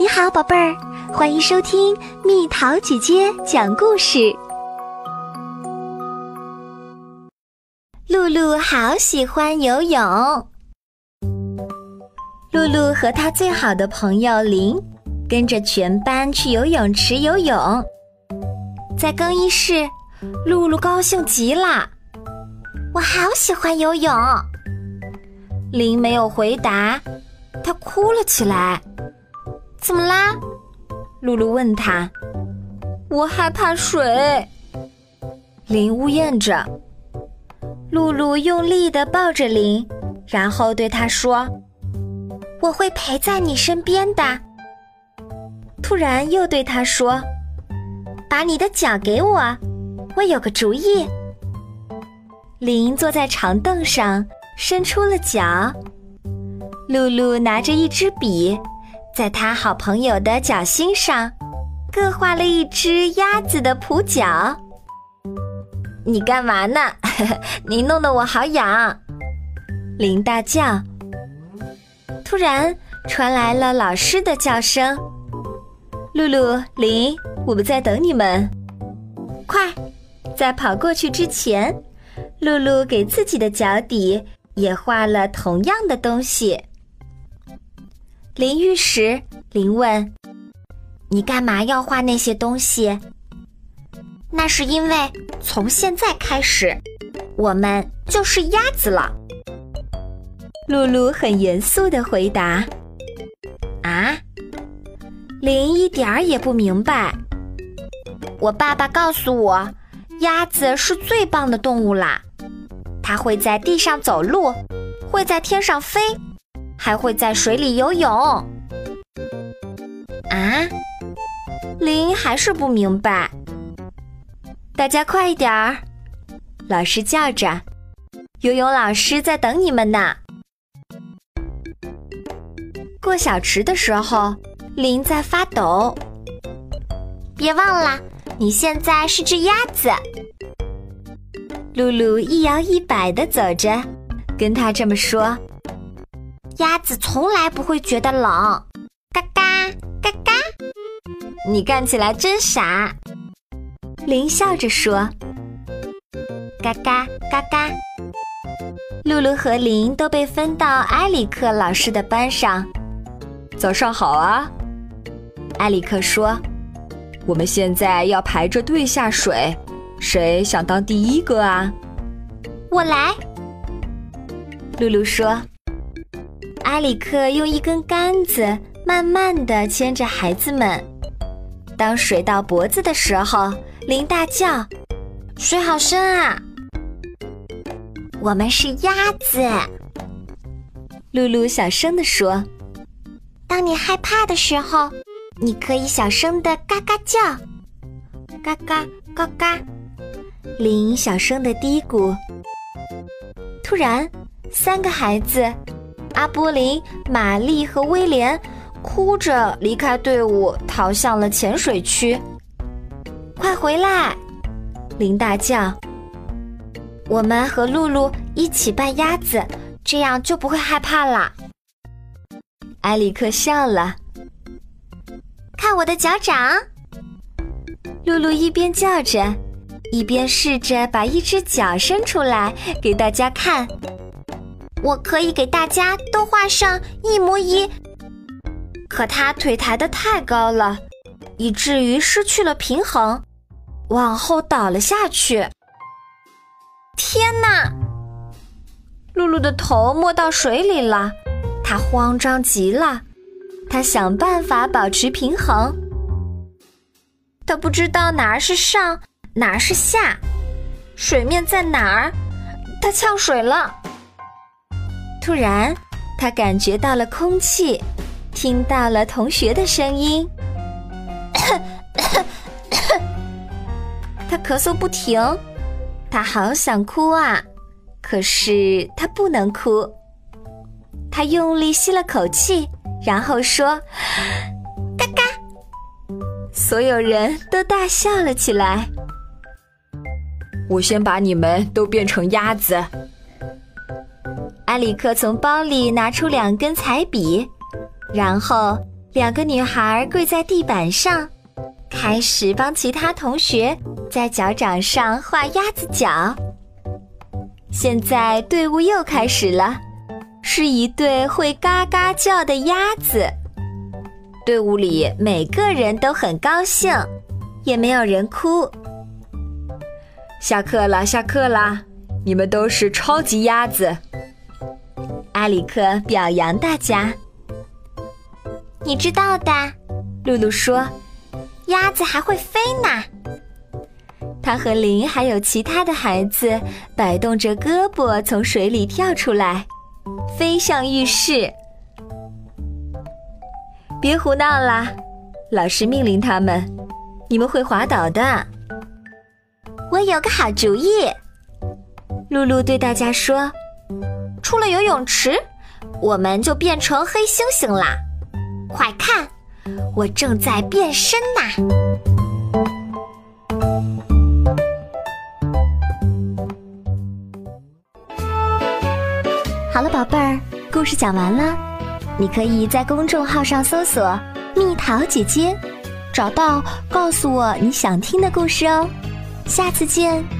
你好，宝贝儿，欢迎收听蜜桃姐姐讲故事。露露好喜欢游泳。露露和她最好的朋友林，跟着全班去游泳池游泳。在更衣室，露露高兴极了，我好喜欢游泳。林没有回答，她哭了起来。怎么啦？露露问他。我害怕水。林呜咽着。露露用力的抱着林，然后对他说：“我会陪在你身边的。”突然又对他说：“把你的脚给我，我有个主意。”林坐在长凳上，伸出了脚。露露拿着一支笔。在他好朋友的脚心上，各画了一只鸭子的蹼脚。你干嘛呢？你弄得我好痒！林大叫。突然传来了老师的叫声：“露露，林，我们在等你们！快，在跑过去之前，露露给自己的脚底也画了同样的东西。”淋浴时，林问：“你干嘛要画那些东西？”那是因为从现在开始，我们就是鸭子了。露露很严肃的回答：“啊？”林一点儿也不明白。我爸爸告诉我，鸭子是最棒的动物啦，它会在地上走路，会在天上飞。还会在水里游泳啊？林还是不明白。大家快一点儿！老师叫着，游泳老师在等你们呢。过小池的时候，林在发抖。别忘了，你现在是只鸭子。露露一摇一摆的走着，跟他这么说。鸭子从来不会觉得冷，嘎嘎嘎嘎。你干起来真傻，林笑着说。嘎嘎嘎嘎。露露和林都被分到埃里克老师的班上。早上好啊，埃里克说。我们现在要排着队下水，谁想当第一个啊？我来。露露说。埃里克用一根杆子慢慢地牵着孩子们。当水到脖子的时候，林大叫：“水好深啊！”我们是鸭子，露露小声地说：“当你害怕的时候，你可以小声的嘎嘎叫，嘎嘎嘎嘎。”林小声的嘀咕。突然，三个孩子。阿波林、玛丽和威廉哭着离开队伍，逃向了浅水区。快回来！林大叫。我们和露露一起扮鸭子，这样就不会害怕啦。埃里克笑了。看我的脚掌！露露一边叫着，一边试着把一只脚伸出来给大家看。我可以给大家都画上一模一，可他腿抬得太高了，以至于失去了平衡，往后倒了下去。天哪！露露的头没到水里了，她慌张极了，她想办法保持平衡。她不知道哪儿是上，哪儿是下，水面在哪儿？她呛水了。突然，他感觉到了空气，听到了同学的声音。他咳嗽不停，他好想哭啊，可是他不能哭。他用力吸了口气，然后说：“嘎嘎！”所有人都大笑了起来。我先把你们都变成鸭子。埃里克从包里拿出两根彩笔，然后两个女孩跪在地板上，开始帮其他同学在脚掌上画鸭子脚。现在队伍又开始了，是一对会嘎嘎叫的鸭子。队伍里每个人都很高兴，也没有人哭。下课了，下课啦！你们都是超级鸭子。阿里克表扬大家。你知道的，露露说，鸭子还会飞呢。他和林还有其他的孩子摆动着胳膊从水里跳出来，飞向浴室。别胡闹啦！老师命令他们，你们会滑倒的。我有个好主意，露露对大家说：“出了游泳池，我们就变成黑猩猩啦！快看，我正在变身呐！”好了，宝贝儿，故事讲完了。你可以在公众号上搜索“蜜桃姐姐”，找到告诉我你想听的故事哦。下次见。